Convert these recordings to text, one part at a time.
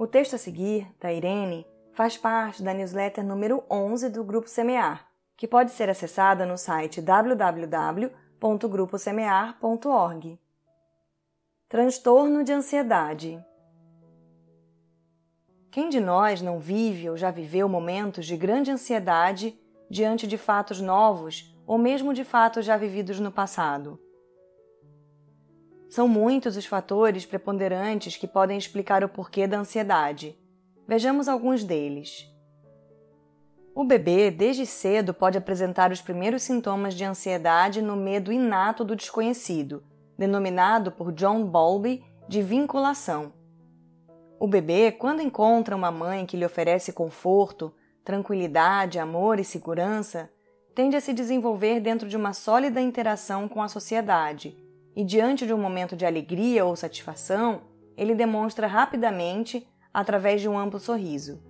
O texto a seguir, da Irene, faz parte da newsletter número 11 do Grupo Semear, que pode ser acessada no site www.gruposemear.org. Transtorno de ansiedade. Quem de nós não vive ou já viveu momentos de grande ansiedade diante de fatos novos ou mesmo de fatos já vividos no passado? São muitos os fatores preponderantes que podem explicar o porquê da ansiedade. Vejamos alguns deles. O bebê, desde cedo, pode apresentar os primeiros sintomas de ansiedade no medo inato do desconhecido, denominado por John Bowlby de vinculação. O bebê, quando encontra uma mãe que lhe oferece conforto, tranquilidade, amor e segurança, tende a se desenvolver dentro de uma sólida interação com a sociedade e, diante de um momento de alegria ou satisfação, ele demonstra rapidamente através de um amplo sorriso.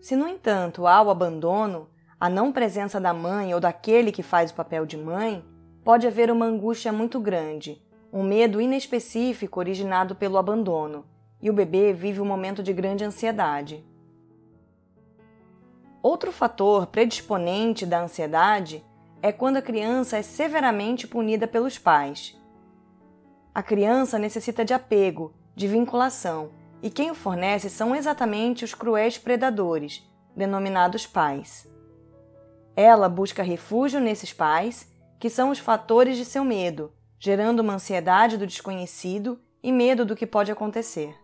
Se, no entanto, há o abandono, a não presença da mãe ou daquele que faz o papel de mãe, pode haver uma angústia muito grande, um medo inespecífico originado pelo abandono, e o bebê vive um momento de grande ansiedade. Outro fator predisponente da ansiedade é quando a criança é severamente punida pelos pais. A criança necessita de apego, de vinculação, e quem o fornece são exatamente os cruéis predadores, denominados pais. Ela busca refúgio nesses pais, que são os fatores de seu medo, gerando uma ansiedade do desconhecido e medo do que pode acontecer.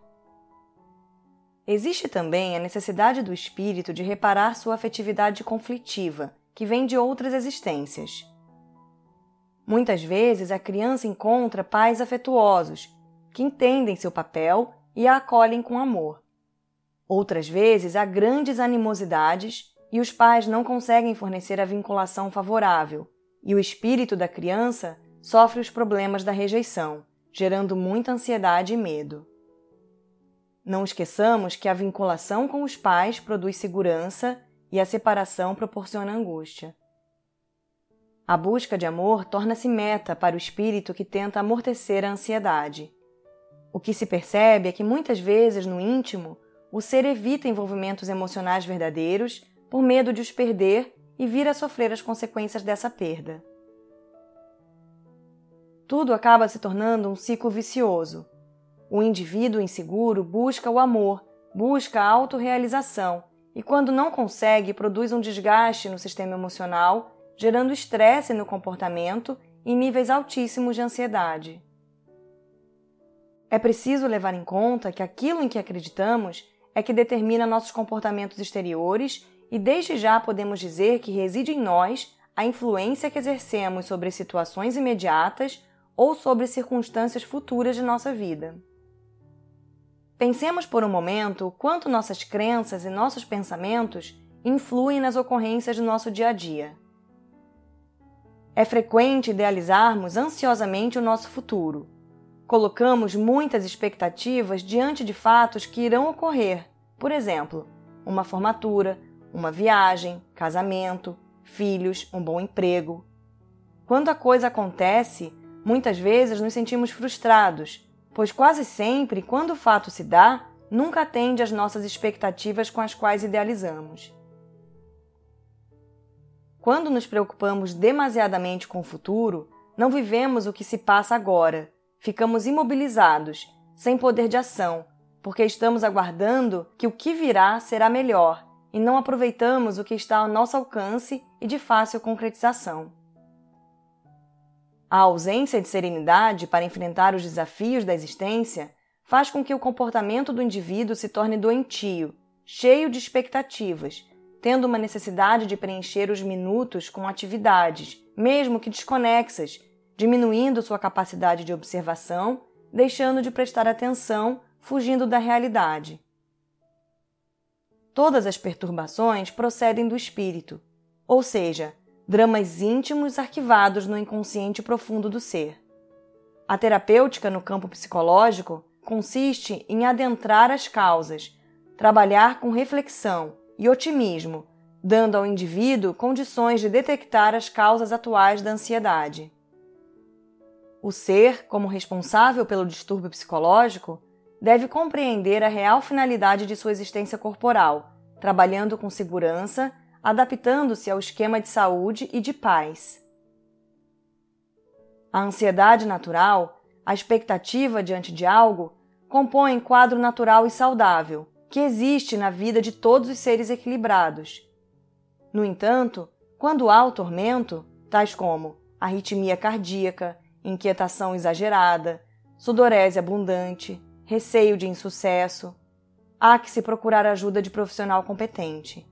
Existe também a necessidade do espírito de reparar sua afetividade conflitiva, que vem de outras existências. Muitas vezes a criança encontra pais afetuosos, que entendem seu papel e a acolhem com amor. Outras vezes há grandes animosidades e os pais não conseguem fornecer a vinculação favorável, e o espírito da criança sofre os problemas da rejeição, gerando muita ansiedade e medo. Não esqueçamos que a vinculação com os pais produz segurança e a separação proporciona angústia. A busca de amor torna-se meta para o espírito que tenta amortecer a ansiedade. O que se percebe é que muitas vezes no íntimo, o ser evita envolvimentos emocionais verdadeiros por medo de os perder e vir a sofrer as consequências dessa perda. Tudo acaba se tornando um ciclo vicioso. O indivíduo inseguro busca o amor, busca a autorrealização e, quando não consegue, produz um desgaste no sistema emocional gerando estresse no comportamento e níveis altíssimos de ansiedade. É preciso levar em conta que aquilo em que acreditamos é que determina nossos comportamentos exteriores e desde já podemos dizer que reside em nós a influência que exercemos sobre situações imediatas ou sobre circunstâncias futuras de nossa vida. Pensemos por um momento o quanto nossas crenças e nossos pensamentos influem nas ocorrências do nosso dia a dia. É frequente idealizarmos ansiosamente o nosso futuro. Colocamos muitas expectativas diante de fatos que irão ocorrer, por exemplo, uma formatura, uma viagem, casamento, filhos, um bom emprego. Quando a coisa acontece, muitas vezes nos sentimos frustrados, pois quase sempre, quando o fato se dá, nunca atende às nossas expectativas com as quais idealizamos. Quando nos preocupamos demasiadamente com o futuro, não vivemos o que se passa agora, ficamos imobilizados, sem poder de ação, porque estamos aguardando que o que virá será melhor e não aproveitamos o que está ao nosso alcance e de fácil concretização. A ausência de serenidade para enfrentar os desafios da existência faz com que o comportamento do indivíduo se torne doentio, cheio de expectativas tendo uma necessidade de preencher os minutos com atividades, mesmo que desconexas, diminuindo sua capacidade de observação, deixando de prestar atenção, fugindo da realidade. Todas as perturbações procedem do espírito, ou seja, dramas íntimos arquivados no inconsciente profundo do ser. A terapêutica no campo psicológico consiste em adentrar as causas, trabalhar com reflexão, e otimismo, dando ao indivíduo condições de detectar as causas atuais da ansiedade. O ser, como responsável pelo distúrbio psicológico, deve compreender a real finalidade de sua existência corporal, trabalhando com segurança, adaptando-se ao esquema de saúde e de paz. A ansiedade natural, a expectativa diante de algo, compõe quadro natural e saudável, que existe na vida de todos os seres equilibrados. No entanto, quando há o tormento, tais como arritmia cardíaca, inquietação exagerada, sudorese abundante, receio de insucesso, há que se procurar ajuda de profissional competente.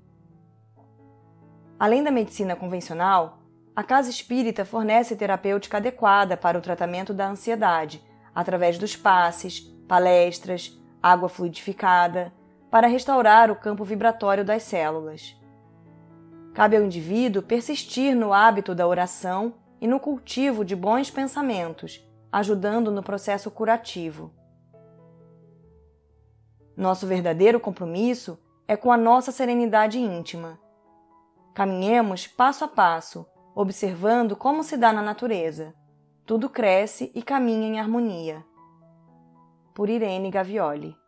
Além da medicina convencional, a casa espírita fornece terapêutica adequada para o tratamento da ansiedade, através dos passes, palestras, água fluidificada, para restaurar o campo vibratório das células. Cabe ao indivíduo persistir no hábito da oração e no cultivo de bons pensamentos, ajudando no processo curativo. Nosso verdadeiro compromisso é com a nossa serenidade íntima. Caminhemos passo a passo, observando como se dá na natureza. Tudo cresce e caminha em harmonia. Por Irene Gavioli